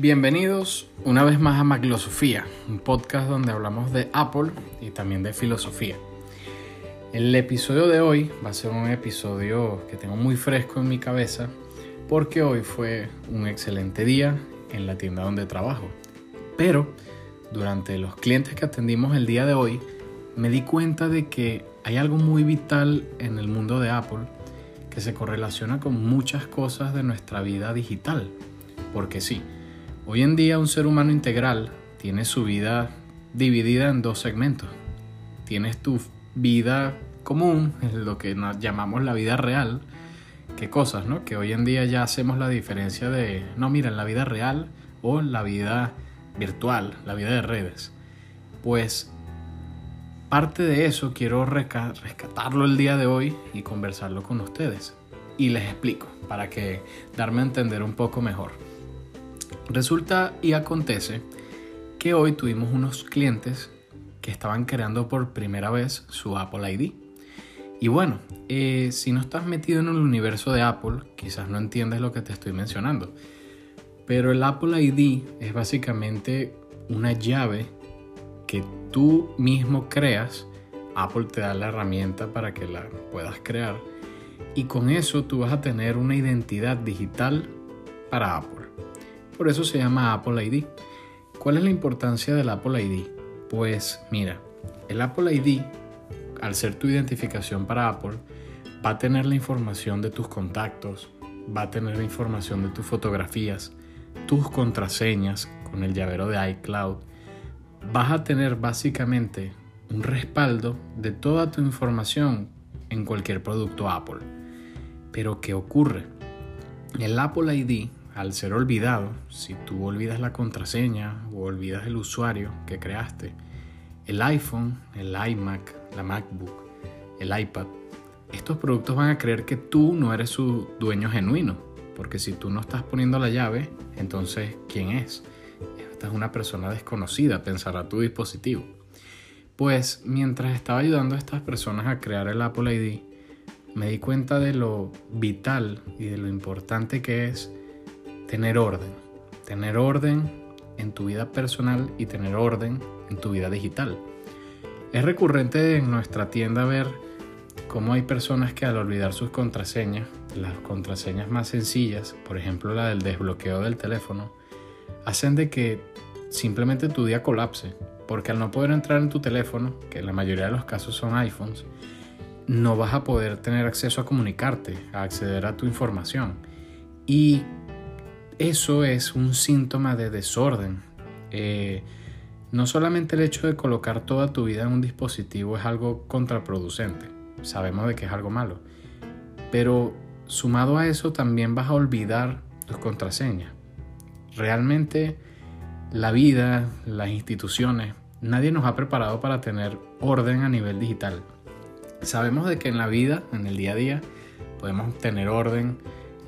Bienvenidos una vez más a Maglosofía, un podcast donde hablamos de Apple y también de filosofía. El episodio de hoy va a ser un episodio que tengo muy fresco en mi cabeza porque hoy fue un excelente día en la tienda donde trabajo. Pero durante los clientes que atendimos el día de hoy, me di cuenta de que hay algo muy vital en el mundo de Apple que se correlaciona con muchas cosas de nuestra vida digital. Porque sí, Hoy en día un ser humano integral tiene su vida dividida en dos segmentos. Tienes tu vida común, lo que llamamos la vida real, qué cosas, ¿no? Que hoy en día ya hacemos la diferencia de, no, mira, la vida real o la vida virtual, la vida de redes. Pues parte de eso quiero rescatarlo el día de hoy y conversarlo con ustedes. Y les explico para que darme a entender un poco mejor. Resulta y acontece que hoy tuvimos unos clientes que estaban creando por primera vez su Apple ID. Y bueno, eh, si no estás metido en el universo de Apple, quizás no entiendes lo que te estoy mencionando. Pero el Apple ID es básicamente una llave que tú mismo creas. Apple te da la herramienta para que la puedas crear. Y con eso tú vas a tener una identidad digital para Apple. Por eso se llama Apple ID. ¿Cuál es la importancia del Apple ID? Pues mira, el Apple ID, al ser tu identificación para Apple, va a tener la información de tus contactos, va a tener la información de tus fotografías, tus contraseñas con el llavero de iCloud. Vas a tener básicamente un respaldo de toda tu información en cualquier producto Apple. Pero ¿qué ocurre? El Apple ID al ser olvidado, si tú olvidas la contraseña o olvidas el usuario que creaste, el iPhone, el iMac, la MacBook, el iPad, estos productos van a creer que tú no eres su dueño genuino, porque si tú no estás poniendo la llave, entonces ¿quién es? Esta es una persona desconocida, pensará tu dispositivo. Pues mientras estaba ayudando a estas personas a crear el Apple ID, me di cuenta de lo vital y de lo importante que es tener orden. Tener orden en tu vida personal y tener orden en tu vida digital. Es recurrente en nuestra tienda ver cómo hay personas que al olvidar sus contraseñas, las contraseñas más sencillas, por ejemplo la del desbloqueo del teléfono, hacen de que simplemente tu día colapse, porque al no poder entrar en tu teléfono, que en la mayoría de los casos son iPhones, no vas a poder tener acceso a comunicarte, a acceder a tu información. Y eso es un síntoma de desorden. Eh, no solamente el hecho de colocar toda tu vida en un dispositivo es algo contraproducente, sabemos de que es algo malo, pero sumado a eso también vas a olvidar tus contraseñas. Realmente la vida, las instituciones, nadie nos ha preparado para tener orden a nivel digital. Sabemos de que en la vida, en el día a día, podemos tener orden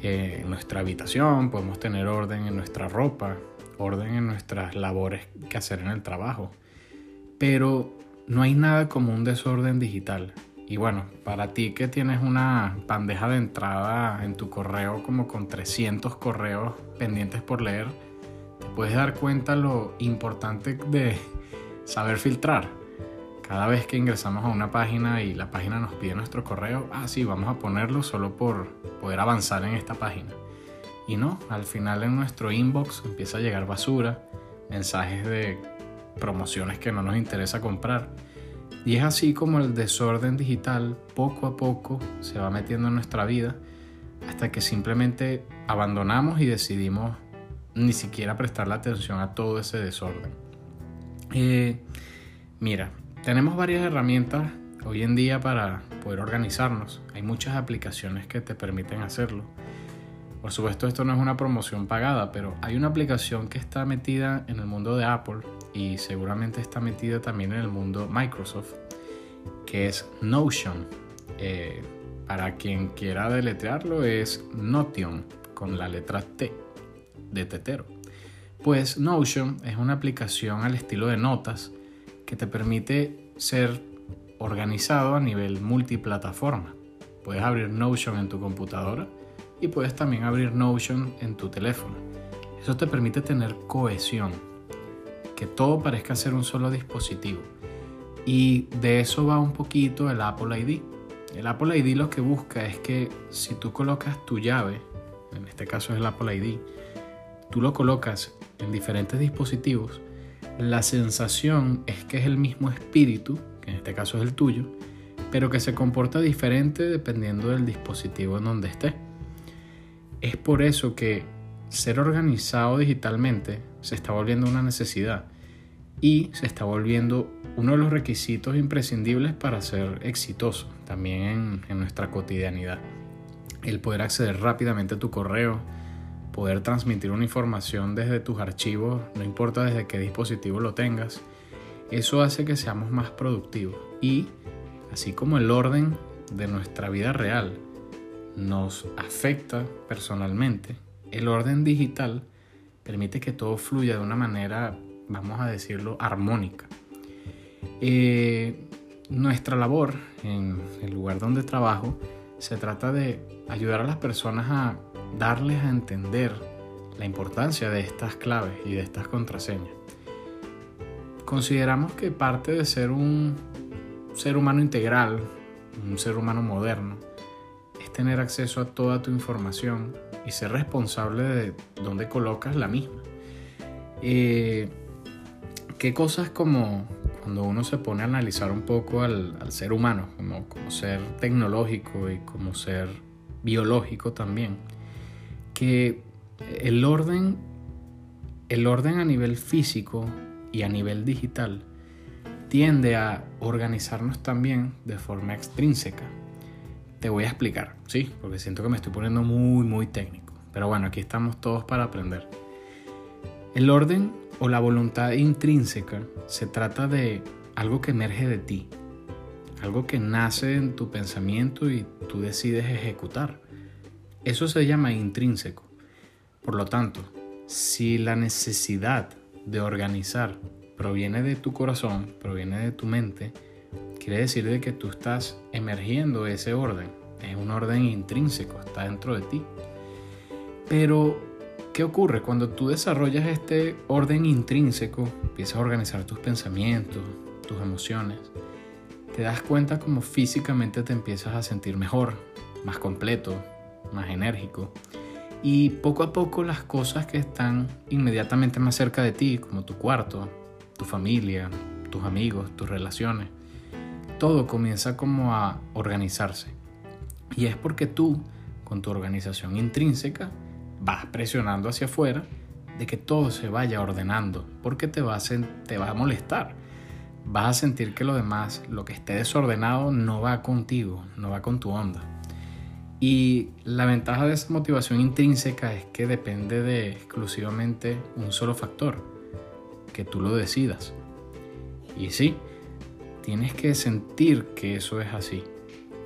en nuestra habitación, podemos tener orden en nuestra ropa, orden en nuestras labores que hacer en el trabajo. Pero no hay nada como un desorden digital. Y bueno, para ti que tienes una bandeja de entrada en tu correo como con 300 correos pendientes por leer, te puedes dar cuenta lo importante de saber filtrar cada vez que ingresamos a una página y la página nos pide nuestro correo, ah, sí, vamos a ponerlo solo por poder avanzar en esta página. Y no, al final en nuestro inbox empieza a llegar basura, mensajes de promociones que no nos interesa comprar. Y es así como el desorden digital poco a poco se va metiendo en nuestra vida hasta que simplemente abandonamos y decidimos ni siquiera prestarle atención a todo ese desorden. Eh, mira, tenemos varias herramientas hoy en día para poder organizarnos. Hay muchas aplicaciones que te permiten hacerlo. Por supuesto, esto no es una promoción pagada, pero hay una aplicación que está metida en el mundo de Apple y seguramente está metida también en el mundo Microsoft, que es Notion. Eh, para quien quiera deletrearlo es Notion con la letra T de tetero. Pues Notion es una aplicación al estilo de notas que te permite ser organizado a nivel multiplataforma. Puedes abrir Notion en tu computadora y puedes también abrir Notion en tu teléfono. Eso te permite tener cohesión, que todo parezca ser un solo dispositivo. Y de eso va un poquito el Apple ID. El Apple ID lo que busca es que si tú colocas tu llave, en este caso es el Apple ID, tú lo colocas en diferentes dispositivos, la sensación es que es el mismo espíritu, que en este caso es el tuyo, pero que se comporta diferente dependiendo del dispositivo en donde esté. Es por eso que ser organizado digitalmente se está volviendo una necesidad y se está volviendo uno de los requisitos imprescindibles para ser exitoso también en, nuestra cotidianidad. El poder acceder rápidamente a tu correo, poder transmitir una información desde tus archivos, no importa desde qué dispositivo lo tengas, eso hace que seamos más productivos y así como el orden de nuestra vida real nos afecta personalmente, el orden digital permite que todo fluya de una manera, vamos a decirlo, armónica. Eh, nuestra labor en el lugar donde trabajo se trata de ayudar a las personas a darles a entender la importancia de estas claves y de estas contraseñas. Consideramos que parte de ser un ser humano integral, un ser humano moderno, es tener acceso a toda tu información y ser responsable de dónde colocas la misma. Eh, ¿Qué cosas como cuando uno se pone a analizar un poco al, ser humano, como, como, ser tecnológico y como ser biológico también, que el orden, el orden a nivel físico y a nivel digital tiende a organizarnos también de forma extrínseca. Te voy a explicar, ¿sí? Porque siento que me estoy poniendo muy, muy técnico. Pero bueno, aquí estamos todos para aprender. El orden o la voluntad intrínseca se trata de algo que emerge de ti, algo que nace en tu pensamiento y tú decides ejecutar. Eso se llama intrínseco. Por lo tanto, si la necesidad de organizar proviene de tu corazón, proviene de tu mente, quiere decir de que tú estás emergiendo ese orden. Es un orden intrínseco, está dentro de ti. Pero, ¿qué ocurre? Cuando tú desarrollas este orden intrínseco, empiezas a organizar tus pensamientos, tus emociones, te das cuenta como físicamente te empiezas a sentir mejor, más completo, más enérgico. Y poco a poco las cosas que están inmediatamente más cerca de ti, como tu cuarto, tu familia, tus amigos, tus relaciones. Todo comienza como a organizarse. Y es porque tú, con tu organización intrínseca, vas presionando hacia afuera de que todo se vaya ordenando, porque te va a, te va a molestar. Vas a sentir que lo demás, lo que esté desordenado, no va contigo, no va con tu onda. Y la ventaja de esa motivación intrínseca es que depende de exclusivamente un solo factor, que tú lo decidas. Y sí, tienes que sentir que eso es así.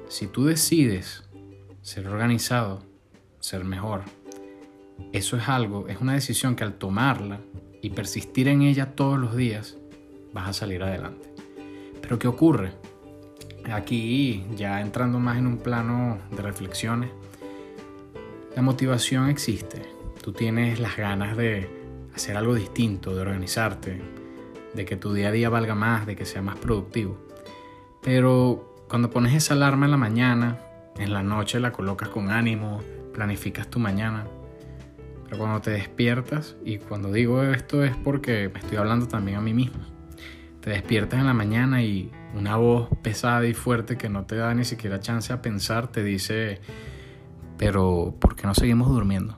Si tú decides ser organizado, ser mejor, eso es algo, es una decisión que al tomarla y persistir en ella todos los días, vas a salir adelante. Pero ¿qué ocurre? Aquí, ya entrando más en un plano de reflexiones, la motivación existe. Tú tienes las ganas de hacer algo distinto, de organizarte, de que tu día a día valga más, de que sea más productivo. Pero cuando pones esa alarma en la mañana, en la noche la colocas con ánimo, planificas tu mañana. Pero cuando te despiertas, y cuando digo esto es porque me estoy hablando también a mí mismo, te despiertas en la mañana y una voz pesada y fuerte que no te da ni siquiera chance a pensar te dice, pero ¿por qué no seguimos durmiendo?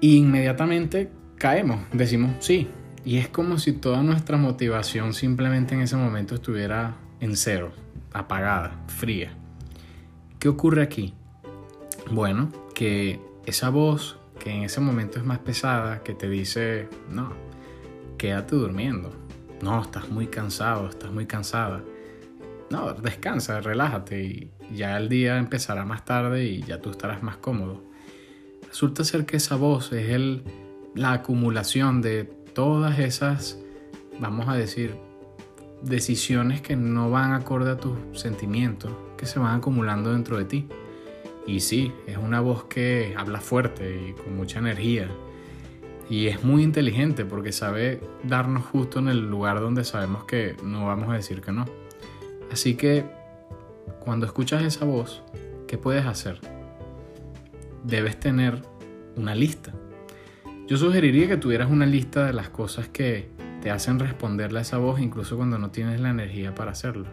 Y inmediatamente caemos, decimos sí. Y es como si toda nuestra motivación simplemente en ese momento estuviera en cero, apagada, fría. ¿Qué ocurre aquí? Bueno, que esa voz que en ese momento es más pesada, que te dice, no, quédate durmiendo. No, estás muy cansado, estás muy cansada. No, descansa, relájate y ya el día empezará más tarde y ya tú estarás más cómodo. Resulta ser que esa voz es el la acumulación de todas esas, vamos a decir, decisiones que no van acorde a tus sentimientos, que se van acumulando dentro de ti. Y sí, es una voz que habla fuerte y con mucha energía. Y es muy inteligente porque sabe darnos justo en el lugar donde sabemos que no vamos a decir que no. Así que cuando escuchas esa voz, ¿qué puedes hacer? Debes tener una lista. Yo sugeriría que tuvieras una lista de las cosas que te hacen responderle a esa voz incluso cuando no tienes la energía para hacerlo.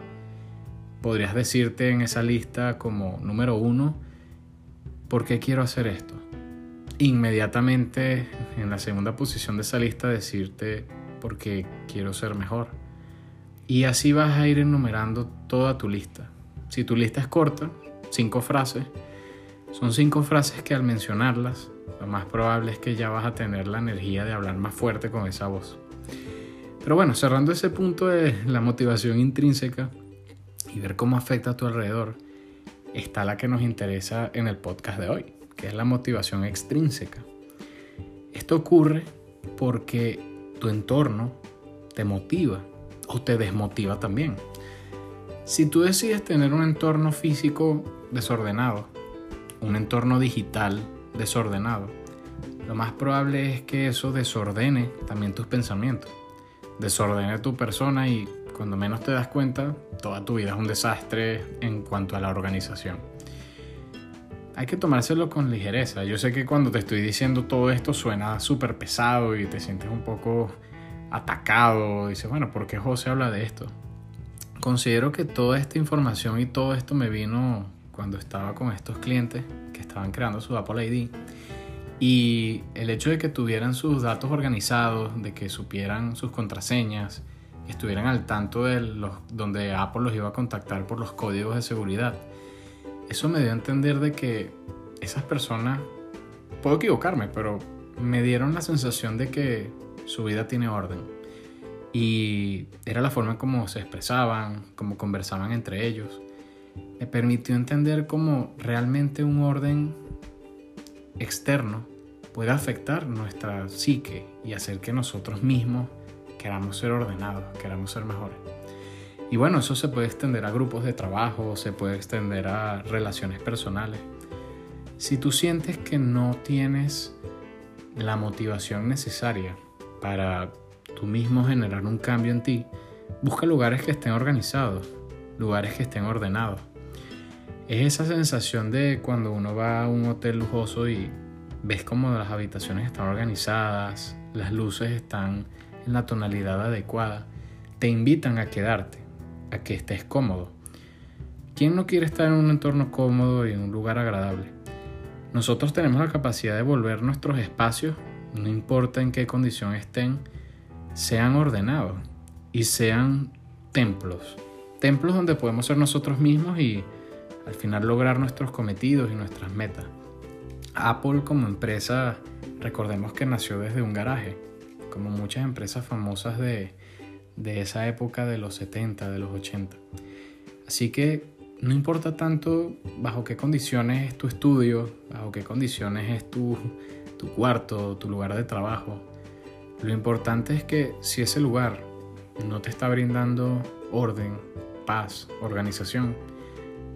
Podrías decirte en esa lista como número uno, ¿por qué quiero hacer esto? Inmediatamente en la segunda posición de esa lista decirte, porque quiero ser mejor. Y así vas a ir enumerando toda tu lista. Si tu lista es corta, cinco frases, son cinco frases que al mencionarlas, lo más probable es que ya vas a tener la energía de hablar más fuerte con esa voz. Pero bueno, cerrando ese punto de la motivación intrínseca y ver cómo afecta a tu alrededor, está la que nos interesa en el podcast de hoy, que es la motivación extrínseca. Esto ocurre porque tu entorno te motiva o te desmotiva también. Si tú decides tener un entorno físico desordenado, un entorno digital desordenado, lo más probable es que eso desordene también tus pensamientos desordene tu persona y cuando menos te das cuenta, toda tu vida es un desastre en cuanto a la organización. Hay que tomárselo con ligereza. Yo sé que cuando te estoy diciendo todo esto suena súper pesado y te sientes un poco atacado. Dices, bueno, ¿por qué José habla de esto? Considero que toda esta información y todo esto me vino cuando estaba con estos clientes que estaban creando su Apple ID y el hecho de que tuvieran sus datos organizados, de que supieran sus contraseñas, estuvieran al tanto de los, donde Apple los iba a contactar por los códigos de seguridad, eso me dio a entender de que esas personas, puedo equivocarme, pero me dieron la sensación de que su vida tiene orden. Y era la forma en cómo se expresaban, cómo conversaban entre ellos. Me permitió entender cómo realmente un orden externo puede afectar nuestra psique y hacer que nosotros mismos queramos ser ordenados, queramos ser mejores. Y bueno, eso se puede extender a grupos de trabajo, se puede extender a relaciones personales. Si tú sientes que no tienes la motivación necesaria para tú mismo generar un cambio en ti, busca lugares que estén organizados, lugares que estén ordenados. Es esa sensación de cuando uno va a un hotel lujoso y ves como las habitaciones están organizadas, las luces están en la tonalidad adecuada, te invitan a quedarte, a que estés cómodo. ¿Quién no quiere estar en un entorno cómodo y en un lugar agradable? Nosotros tenemos la capacidad de volver nuestros espacios, no importa en qué condición estén, sean ordenados y sean templos. Templos donde podemos ser nosotros mismos y al final lograr nuestros cometidos y nuestras metas. Apple como empresa, recordemos que nació desde un garaje, como muchas empresas famosas de, esa época de los 70, de los 80. Así que no importa tanto bajo qué condiciones es tu estudio, bajo qué condiciones es tu, tu cuarto, tu lugar de trabajo. Lo importante es que si ese lugar no te está brindando orden, paz, organización,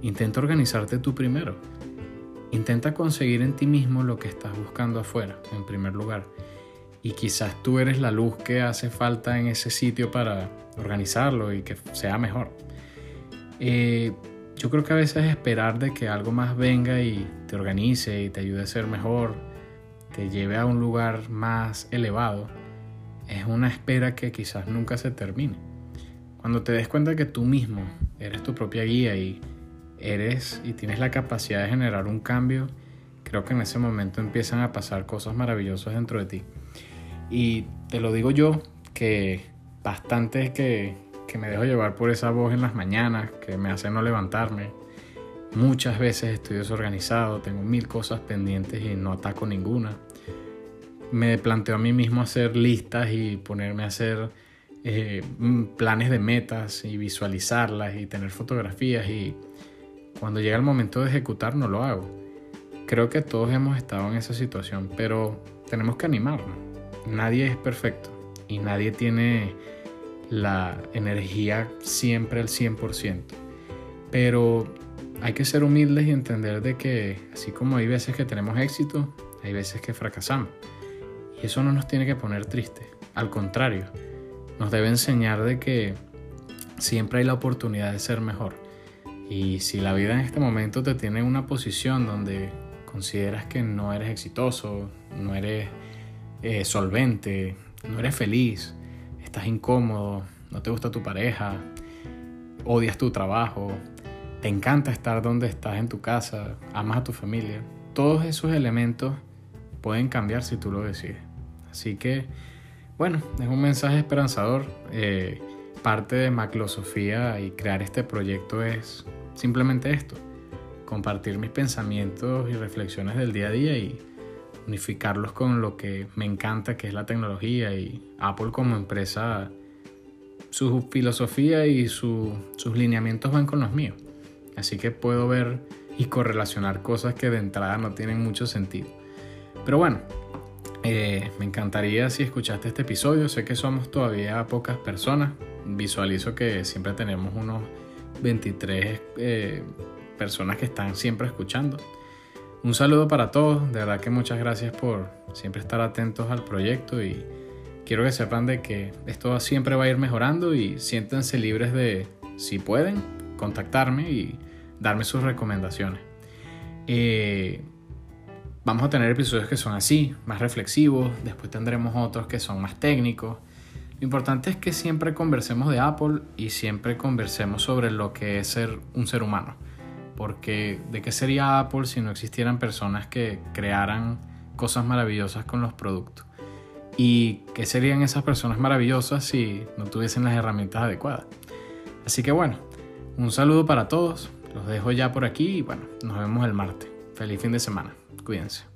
intenta organizarte tú primero Intenta conseguir en ti mismo lo que estás buscando afuera, en primer lugar. Y quizás tú eres la luz que hace falta en ese sitio para organizarlo y que sea mejor. Eh, yo creo que a veces esperar de que algo más venga y te organice y te ayude a ser mejor, te lleve a un lugar más elevado, es una espera que quizás nunca se termine. Cuando te des cuenta que tú mismo eres tu propia guía y eres y tienes la capacidad de generar un cambio, creo que en ese momento empiezan a pasar cosas maravillosas dentro de ti. Y te lo digo yo, que bastante que, que me dejo llevar por esa voz en las mañanas, que me hace no levantarme. Muchas veces estoy desorganizado, tengo mil cosas pendientes y no ataco ninguna. Me planteo a mí mismo hacer listas y ponerme a hacer eh, planes de metas y visualizarlas y tener fotografías y cuando llega el momento de ejecutar no lo hago. Creo que todos hemos estado en esa situación, pero tenemos que animarnos. Nadie es perfecto y nadie tiene la energía siempre al 100%. Pero hay que ser humildes y entender de que así como hay veces que tenemos éxito, hay veces que fracasamos. Y eso no nos tiene que poner tristes. Al contrario, nos debe enseñar de que siempre hay la oportunidad de ser mejor. Y si la vida en este momento te tiene en una posición donde consideras que no eres exitoso, no eres eh, solvente, no eres feliz, estás incómodo, no te gusta tu pareja, odias tu trabajo, te encanta estar donde estás en tu casa, amas a tu familia, todos esos elementos pueden cambiar si tú lo decides. Así que, bueno, es un mensaje esperanzador. Eh, parte de Maclosofía y crear este proyecto es simplemente esto, compartir mis pensamientos y reflexiones del día a día y unificarlos con lo que me encanta, que es la tecnología y Apple como empresa, su filosofía y sus lineamientos van con los míos. Así que puedo ver y correlacionar cosas que de entrada no tienen mucho sentido. Pero bueno, eh, me encantaría si escuchaste este episodio. Sé que somos todavía pocas personas. Visualizo que siempre tenemos unos 23 eh, personas que están siempre escuchando. Un saludo para todos. De verdad que muchas gracias por siempre estar atentos al proyecto y quiero que sepan de que esto siempre va a ir mejorando y siéntense libres de, si pueden, contactarme y darme sus recomendaciones. Eh, vamos a tener episodios que son así, más reflexivos, después tendremos otros que son más técnicos. Lo importante es que siempre conversemos de Apple y siempre conversemos sobre lo que es ser un ser humano. Porque de qué sería Apple si no existieran personas que crearan cosas maravillosas con los productos. ¿Y qué serían esas personas maravillosas si no tuviesen las herramientas adecuadas? Así que bueno, un saludo para todos. Los dejo ya por aquí y bueno, nos vemos el martes. Feliz fin de semana. Cuídense.